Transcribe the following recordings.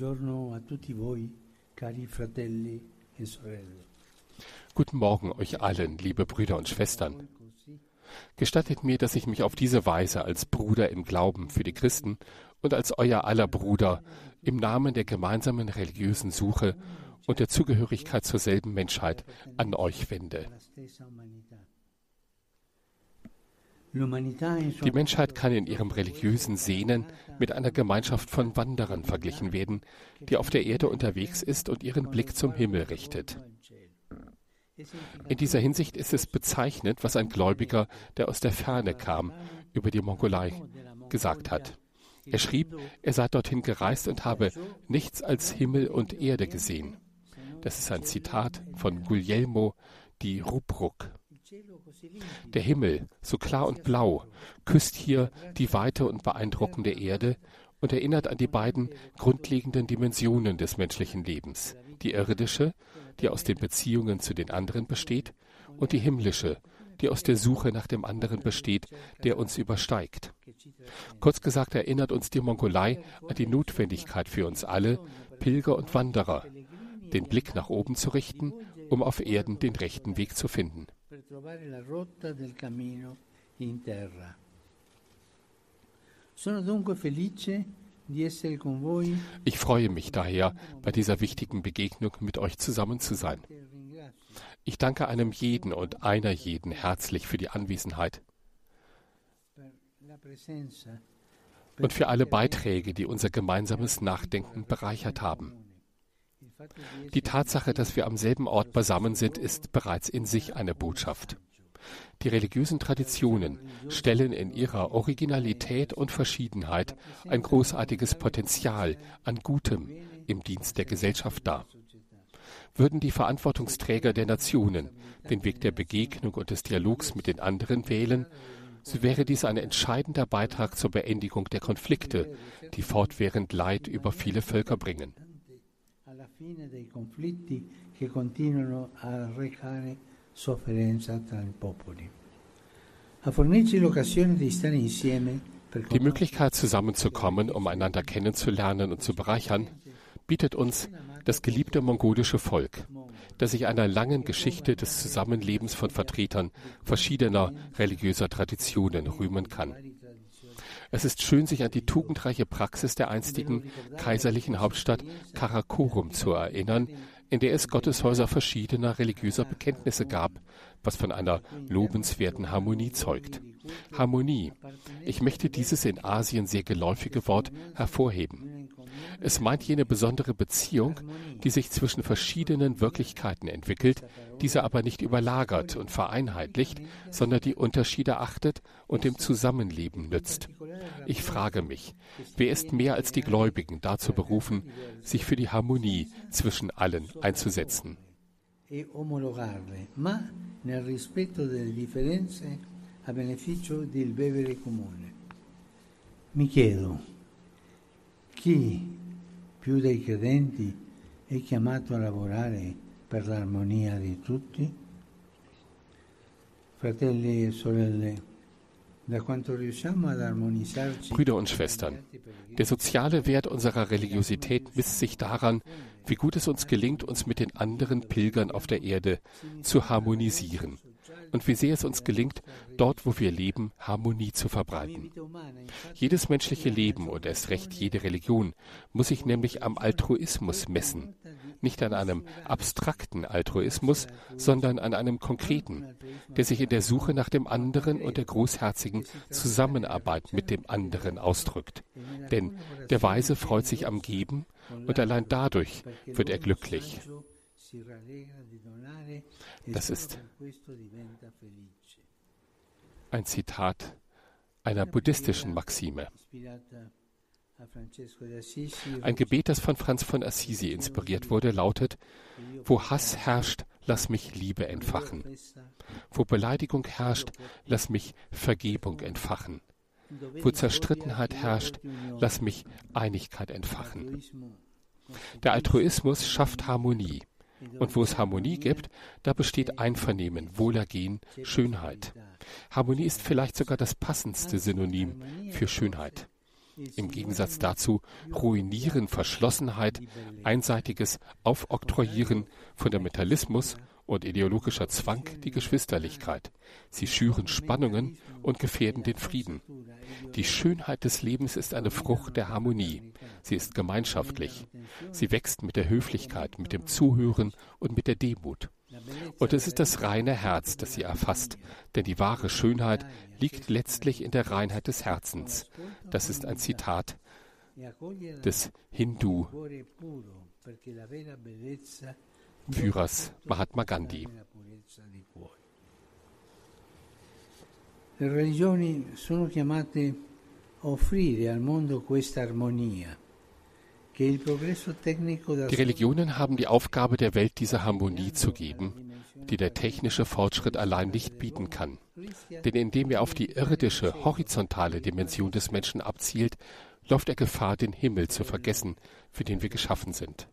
Buongiorno a tutti voi, cari fratelli e sorelle. Guten Morgen euch allen, liebe Brüder und Schwestern. Gestattet mir, dass ich mich auf diese Weise als Bruder im Glauben für die Christen und als euer aller Bruder im Namen der gemeinsamen religiösen Suche und der Zugehörigkeit zur selben Menschheit an euch wende. Die Menschheit kann in ihrem religiösen Sehnen mit einer Gemeinschaft von Wanderern verglichen werden, die auf der Erde unterwegs ist und ihren Blick zum Himmel richtet. In dieser Hinsicht ist es bezeichnend, was ein Gläubiger, der aus der Ferne kam, über die Mongolei gesagt hat. Er schrieb, er sei dorthin gereist und habe nichts als Himmel und Erde gesehen. Das ist ein Zitat von Guglielmo di Rubruk. Der Himmel, so klar und blau, küsst hier die weite und beeindruckende Erde und erinnert an die beiden grundlegenden Dimensionen des menschlichen Lebens, die irdische, die aus den Beziehungen zu den anderen besteht, und die himmlische, die aus der Suche nach dem anderen besteht, der uns übersteigt. Kurz gesagt erinnert uns die Mongolei an die Notwendigkeit für uns alle, Pilger und Wanderer, den Blick nach oben zu richten, um auf Erden den rechten Weg zu finden. Ich freue mich daher, bei dieser wichtigen Begegnung mit euch zusammen zu sein. Ich danke einem jeden und einer jeden herzlich für die Anwesenheit und für alle Beiträge, die unser gemeinsames Nachdenken bereichert haben. Die Tatsache, dass wir am selben Ort beisammen sind, ist bereits in sich eine Botschaft. Die religiösen Traditionen stellen in ihrer Originalität und Verschiedenheit ein großartiges Potenzial an Gutem im Dienst der Gesellschaft dar. Würden die Verantwortungsträger der Nationen den Weg der Begegnung und des Dialogs mit den anderen wählen, so wäre dies ein entscheidender Beitrag zur Beendigung der Konflikte, die fortwährend Leid über viele Völker bringen fine dei conflitti che continuano a recare sofferenza tra i popoli. Die Möglichkeit zusammenzukommen, um einander kennenzulernen und zu bereichern, bietet uns das geliebte mongolische Volk, das sich einer langen Geschichte des Zusammenlebens von Vertretern verschiedener religiöser Traditionen rühmen kann. Es ist schön, sich an die tugendreiche Praxis der einstigen kaiserlichen Hauptstadt Karakorum zu erinnern, in der es Gotteshäuser verschiedener religiöser Bekenntnisse gab, was von einer lobenswerten Harmonie zeugt. Harmonie. Ich möchte dieses in Asien sehr geläufige Wort hervorheben. Es meint jene besondere Beziehung, die sich zwischen verschiedenen Wirklichkeiten entwickelt, diese aber nicht überlagert und vereinheitlicht, sondern die Unterschiede achtet und dem Zusammenleben nützt. Ich frage mich, wer ist mehr als die Gläubigen dazu berufen, sich für die Harmonie zwischen allen einzusetzen? e omologarle, ma nel rispetto delle differenze a beneficio del bevere comune. Mi chiedo, chi più dei credenti è chiamato a lavorare per l'armonia di tutti? Fratelli e sorelle, Brüder und Schwestern, der soziale Wert unserer Religiosität misst sich daran, wie gut es uns gelingt, uns mit den anderen Pilgern auf der Erde zu harmonisieren und wie sehr es uns gelingt, dort, wo wir leben, Harmonie zu verbreiten. Jedes menschliche Leben und erst recht jede Religion muss sich nämlich am Altruismus messen, nicht an einem abstrakten Altruismus, sondern an einem konkreten, der sich in der Suche nach dem anderen und der großherzigen Zusammenarbeit mit dem anderen ausdrückt. Denn der Weise freut sich am Geben und allein dadurch wird er glücklich. Das ist ein Zitat einer buddhistischen Maxime. Ein Gebet, das von Franz von Assisi inspiriert wurde, lautet, wo Hass herrscht, lass mich Liebe entfachen. Wo Beleidigung herrscht, lass mich Vergebung entfachen. Wo Zerstrittenheit herrscht, lass mich Einigkeit entfachen. Der Altruismus schafft Harmonie. Und wo es Harmonie gibt, da besteht Einvernehmen, Wohlergehen, Schönheit. Harmonie ist vielleicht sogar das passendste Synonym für Schönheit. Im Gegensatz dazu ruinieren Verschlossenheit, einseitiges Aufoktroyieren, Fundamentalismus und ideologischer Zwang die Geschwisterlichkeit. Sie schüren Spannungen und gefährden den Frieden. Die Schönheit des Lebens ist eine Frucht der Harmonie. Sie ist gemeinschaftlich. Sie wächst mit der Höflichkeit, mit dem Zuhören und mit der Demut. Und es ist das reine Herz, das sie erfasst, denn die wahre Schönheit liegt letztlich in der Reinheit des Herzens. Das ist ein Zitat des Hindu Führers Mahatma Gandhi. Le religioni sono chiamate a offrire al mondo questa armonia die Religionen haben die Aufgabe, der Welt diese Harmonie zu geben, die der technische Fortschritt allein nicht bieten kann. Denn indem er auf die irdische, horizontale Dimension des Menschen abzielt, läuft er Gefahr, den Himmel zu vergessen, für den wir geschaffen sind.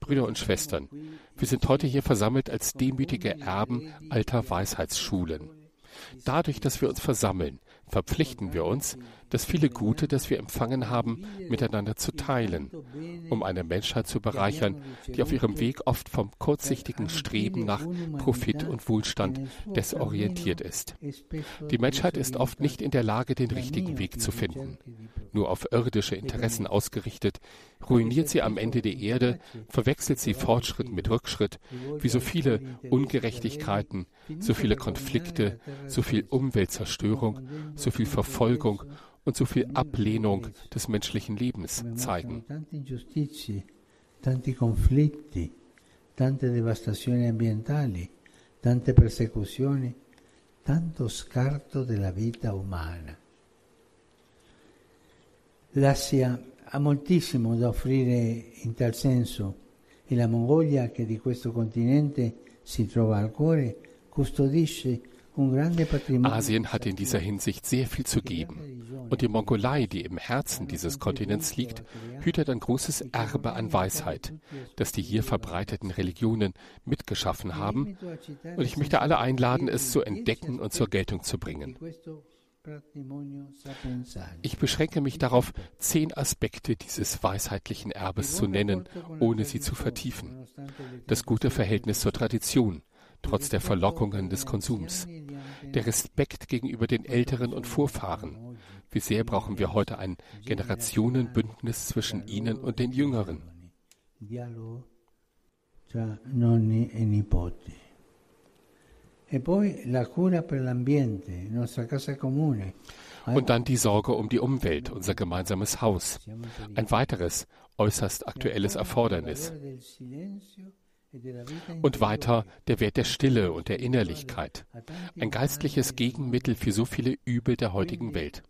Brüder und Schwestern, wir sind heute hier versammelt als demütige Erben alter Weisheitsschulen. Dadurch, dass wir uns versammeln, verpflichten wir uns, das viele Gute, das wir empfangen haben, miteinander zu teilen, um eine Menschheit zu bereichern, die auf ihrem Weg oft vom kurzsichtigen Streben nach Profit und Wohlstand desorientiert ist. Die Menschheit ist oft nicht in der Lage, den richtigen Weg zu finden. Nur auf irdische Interessen ausgerichtet, ruiniert sie am Ende die Erde, verwechselt sie Fortschritt mit Rückschritt, wie so viele Ungerechtigkeiten, so viele Konflikte, so viel Umweltzerstörung, so viel Verfolgung und so viel Ablehnung des menschlichen Lebens zeigen. Tanti conflitti, tante devastazioni ambientali, tante persecuzioni, tanto scarto della vita umana. L'Asia ha moltissimo da offrire in tal senso e la Mongolia, che di questo continente si trova al cuore, custodisce Asien hat in dieser Hinsicht sehr viel zu geben. Und die Mongolei, die im Herzen dieses Kontinents liegt, hütet ein großes Erbe an Weisheit, das die hier verbreiteten Religionen mitgeschaffen haben. Und ich möchte alle einladen, es zu entdecken und zur Geltung zu bringen. Ich beschränke mich darauf, zehn Aspekte dieses weisheitlichen Erbes zu nennen, ohne sie zu vertiefen. Das gute Verhältnis zur Tradition, trotz der Verlockungen des Konsums. Der Respekt gegenüber den Älteren und Vorfahren. Wie sehr brauchen wir heute ein Generationenbündnis zwischen ihnen und den Jüngeren? Und dann die Sorge um die Umwelt, unser gemeinsames Haus. Ein weiteres äußerst aktuelles Erfordernis. Und weiter der Wert der Stille und der Innerlichkeit, ein geistliches Gegenmittel für so viele Übel der heutigen Welt.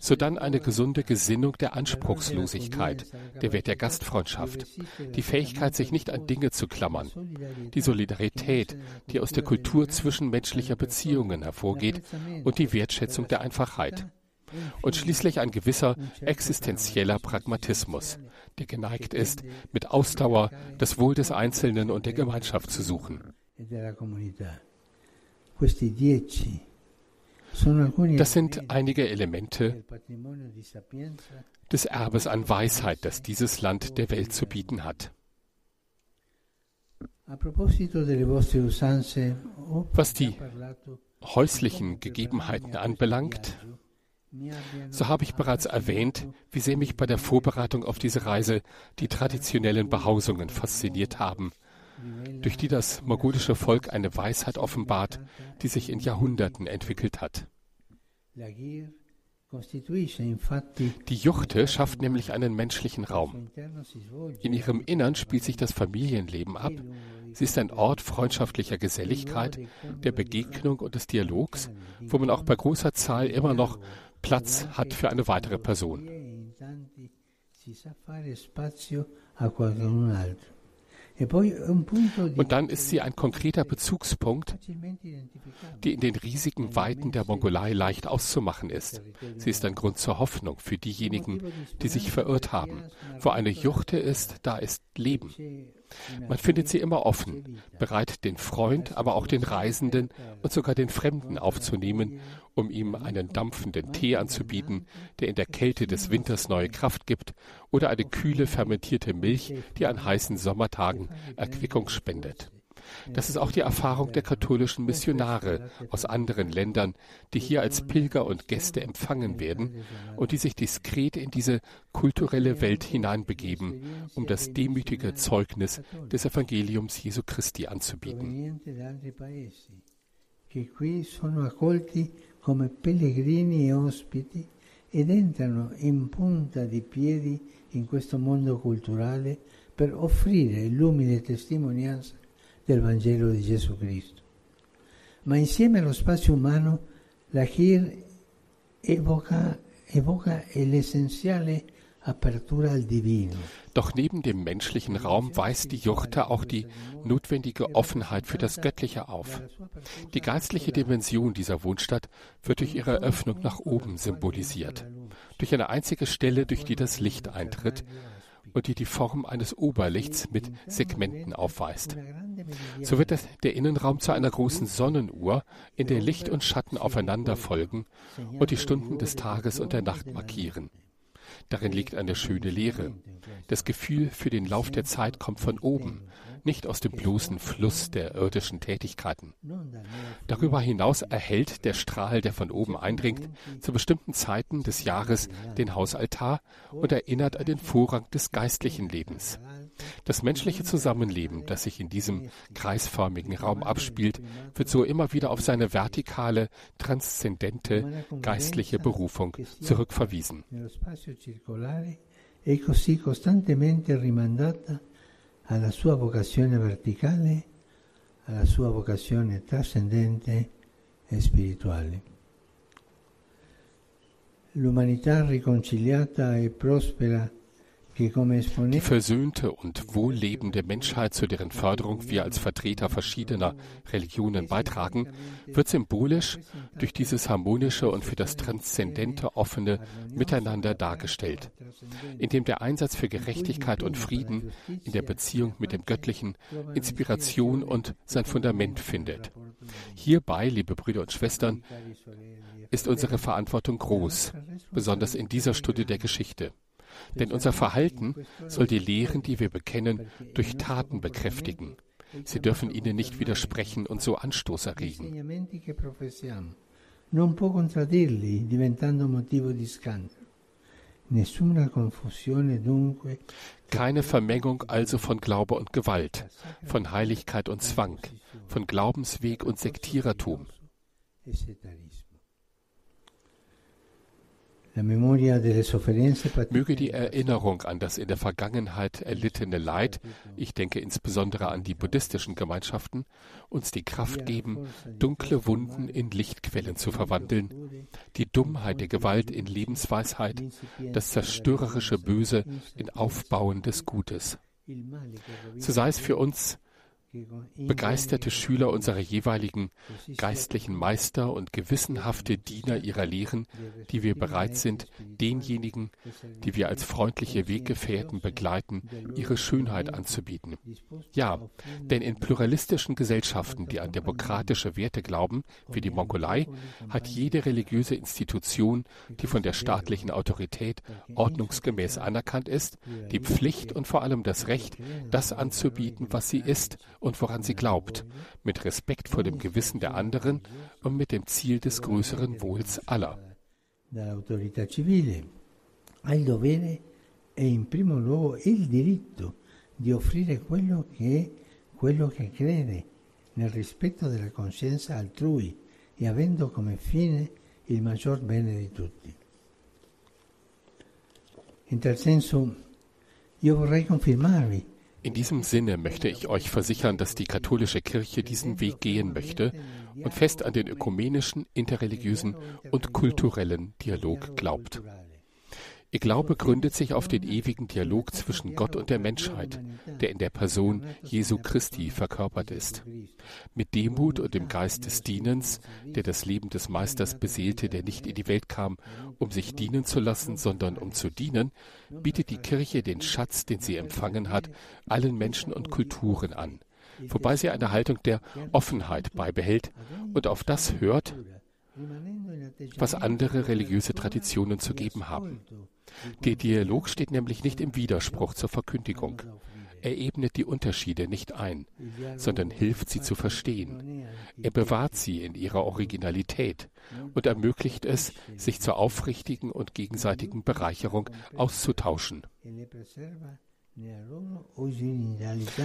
Sodann eine gesunde Gesinnung der Anspruchslosigkeit, der Wert der Gastfreundschaft, die Fähigkeit, sich nicht an Dinge zu klammern, die Solidarität, die aus der Kultur zwischenmenschlicher Beziehungen hervorgeht. Und die Wertschätzung der Einfachheit und schließlich ein gewisser existenzieller Pragmatismus, der geneigt ist, mit Ausdauer das Wohl des Einzelnen und der Gemeinschaft zu suchen. Das sind einige Elemente des Erbes an Weisheit, das dieses Land der Welt zu bieten hat. Was die häuslichen Gegebenheiten anbelangt, so habe ich bereits erwähnt, wie sehr mich bei der Vorbereitung auf diese Reise die traditionellen Behausungen fasziniert haben, durch die das mongolische Volk eine Weisheit offenbart, die sich in Jahrhunderten entwickelt hat. Die Juchte schafft nämlich einen menschlichen Raum. In ihrem Innern spielt sich das Familienleben ab. Sie ist ein Ort freundschaftlicher Geselligkeit, der Begegnung und des Dialogs, wo man auch bei großer Zahl immer noch Platz hat für eine weitere Person. Und dann ist sie ein konkreter Bezugspunkt, die in den riesigen Weiten der Mongolei leicht auszumachen ist. Sie ist ein Grund zur Hoffnung für diejenigen, die sich verirrt haben. Wo eine Juchte ist, da ist leben. Man findet sie immer offen, bereit, den Freund, aber auch den Reisenden und sogar den Fremden aufzunehmen, um ihm einen dampfenden Tee anzubieten, der in der Kälte des Winters neue Kraft gibt, oder eine kühle fermentierte Milch, die an heißen Sommertagen Erquickung spendet. Das ist auch die Erfahrung der katholischen Missionare aus anderen Ländern, die hier als Pilger und Gäste empfangen werden und die sich diskret in diese kulturelle Welt hineinbegeben, um das demütige Zeugnis des Evangeliums Jesu Christi anzubieten. che qui sono accolti come pellegrini e ed entrano in punta di piedi in questo mondo culturale per offrire l'umile testimonianza del Vangelo di Gesù Cristo. Ma insieme allo spazio umano la Kir evoca, evoca l'essenziale. Doch neben dem menschlichen Raum weist die Jurte auch die notwendige Offenheit für das Göttliche auf. Die geistliche Dimension dieser Wohnstadt wird durch ihre Öffnung nach oben symbolisiert. Durch eine einzige Stelle, durch die das Licht eintritt, und die die Form eines Oberlichts mit Segmenten aufweist. So wird der Innenraum zu einer großen Sonnenuhr, in der Licht und Schatten aufeinander folgen und die Stunden des Tages und der Nacht markieren. Darin liegt eine schöne Lehre. Das Gefühl für den Lauf der Zeit kommt von oben, nicht aus dem bloßen Fluss der irdischen Tätigkeiten. Darüber hinaus erhält der Strahl, der von oben eindringt, zu bestimmten Zeiten des Jahres den Hausaltar und erinnert an den Vorrang des geistlichen Lebens. Das menschliche Zusammenleben, das sich in diesem kreisförmigen Raum abspielt, wird so immer wieder auf seine vertikale, transzendente, geistliche Berufung zurückverwiesen. E così costantemente rimandata alla sua vocazione verticale, alla sua vocazione trascendente e spirituale. L'umanità riconciliata e prospera Die versöhnte und wohllebende Menschheit, zu deren Förderung wir als Vertreter verschiedener Religionen beitragen, wird symbolisch durch dieses harmonische und für das Transzendente offene Miteinander dargestellt, indem der Einsatz für Gerechtigkeit und Frieden in der Beziehung mit dem Göttlichen Inspiration und sein Fundament findet. Hierbei, liebe Brüder und Schwestern, ist unsere Verantwortung groß, besonders in dieser Stunde der Geschichte. Denn unser Verhalten soll die Lehren, die wir bekennen, durch Taten bekräftigen. Sie dürfen ihnen nicht widersprechen und so Anstoß erregen. Non può contraddirli, diventando motivo di scandalo. Nessuna confusione dunque. Keine Vermengung also von Glaube und Gewalt, von Heiligkeit und Zwang, von Glaubensweg und Sektierertum. Möge die Erinnerung an das in der Vergangenheit erlittene Leid, ich denke insbesondere an die buddhistischen Gemeinschaften, uns die Kraft geben, dunkle Wunden in Lichtquellen zu verwandeln, die Dummheit der Gewalt in Lebensweisheit, das zerstörerische Böse in aufbauendes Gutes. So sei es für uns begeisterte Schüler unserer jeweiligen geistlichen Meister und gewissenhafte Diener ihrer Lehren, die wir bereit sind, denjenigen, die wir als freundliche Weggefährten begleiten, ihre Schönheit anzubieten. Ja, denn in pluralistischen Gesellschaften, die an demokratische Werte glauben, wie die Mongolei, hat jede religiöse Institution, die von der staatlichen Autorität ordnungsgemäß anerkannt ist, die Pflicht und vor allem das Recht, das anzubieten, was sie ist und woran sie glaubt, mit Respekt vor dem Gewissen der anderen und mit dem Ziel des größeren Wohls aller. Dall'autorità civile ha dovere e in primo luogo il diritto di offrire quello che è quello che crede nel rispetto della coscienza altrui e avendo come fine il maggior bene di tutti. In tal senso io vorrei confermarvi in diesem Sinne möchte ich euch versichern, dass die katholische Kirche diesen Weg gehen möchte und fest an den ökumenischen, interreligiösen und kulturellen Dialog glaubt. Ihr Glaube gründet sich auf den ewigen Dialog zwischen Gott und der Menschheit, der in der Person Jesu Christi verkörpert ist. Mit Demut und dem Geist des Dienens, der das Leben des Meisters beseelte, der nicht in die Welt kam, um sich dienen zu lassen, sondern um zu dienen, bietet die Kirche den Schatz, den sie empfangen hat, allen Menschen und Kulturen an, wobei sie eine Haltung der Offenheit beibehält und auf das hört, was andere religiöse Traditionen zu geben haben. Der Dialog steht nämlich nicht im Widerspruch zur Verkündigung. Er ebnet die Unterschiede nicht ein, sondern hilft sie zu verstehen. Er bewahrt sie in ihrer Originalität und ermöglicht es, sich zur aufrichtigen und gegenseitigen Bereicherung auszutauschen.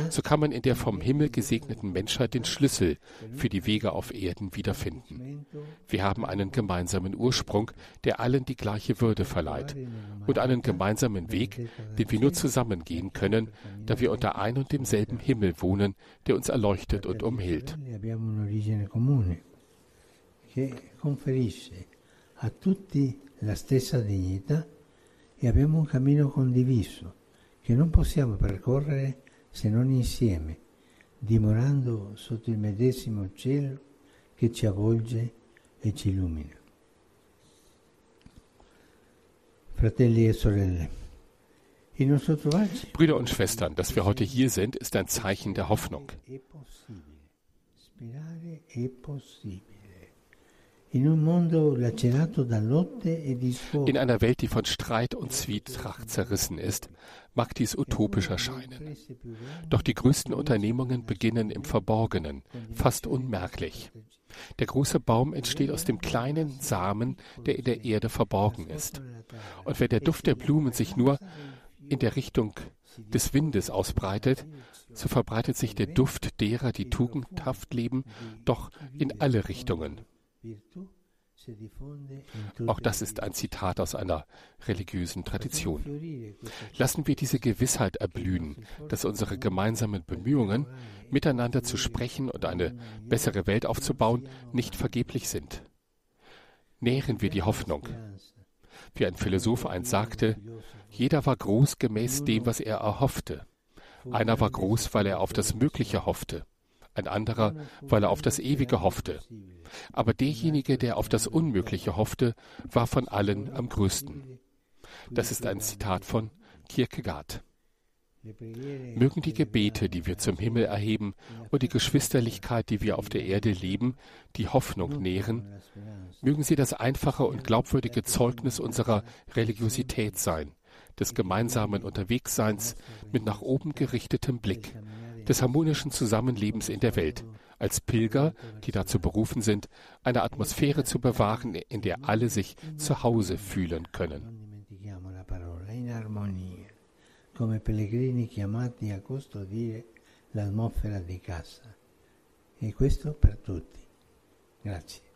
So kann man in der vom Himmel gesegneten Menschheit den Schlüssel für die Wege auf Erden wiederfinden. Wir haben einen gemeinsamen Ursprung, der allen die gleiche Würde verleiht und einen gemeinsamen Weg, den wir nur zusammen gehen können, da wir unter ein und demselben Himmel wohnen, der uns erleuchtet und umhilft. a tutti la stessa dignità e abbiamo un cammino condiviso che non possiamo percorrere se non insieme, dimorando sotto il medesimo cielo che ci avvolge e ci illumina. Fratelli e sorelle, Brüder und Schwestern, dass wir heute hier sind, ist ein Zeichen der Hoffnung. E In einer Welt, die von Streit und Zwietracht zerrissen ist, mag dies utopisch erscheinen. Doch die größten Unternehmungen beginnen im Verborgenen, fast unmerklich. Der große Baum entsteht aus dem kleinen Samen, der in der Erde verborgen ist. Und wenn der Duft der Blumen sich nur in der Richtung des Windes ausbreitet, so verbreitet sich der Duft derer, die tugendhaft leben, doch in alle Richtungen. Auch das ist ein Zitat aus einer religiösen Tradition. Lassen wir diese Gewissheit erblühen, dass unsere gemeinsamen Bemühungen, miteinander zu sprechen und eine bessere Welt aufzubauen, nicht vergeblich sind. Nähren wir die Hoffnung. Wie ein Philosoph einst sagte, jeder war groß gemäß dem, was er erhoffte. Einer war groß, weil er auf das Mögliche hoffte ein anderer, weil er auf das Ewige hoffte. Aber derjenige, der auf das Unmögliche hoffte, war von allen am größten. Das ist ein Zitat von Kierkegaard. Mögen die Gebete, die wir zum Himmel erheben, und die Geschwisterlichkeit, die wir auf der Erde leben, die Hoffnung nähren, mögen sie das einfache und glaubwürdige Zeugnis unserer Religiosität sein, des gemeinsamen Unterwegsseins mit nach oben gerichtetem Blick, des harmonischen Zusammenlebens in der Welt, als Pilger, die dazu berufen sind, eine Atmosphäre zu bewahren, in der alle sich zu Hause fühlen können. l'atmosfera di casa. E questo per tutti. Grazie.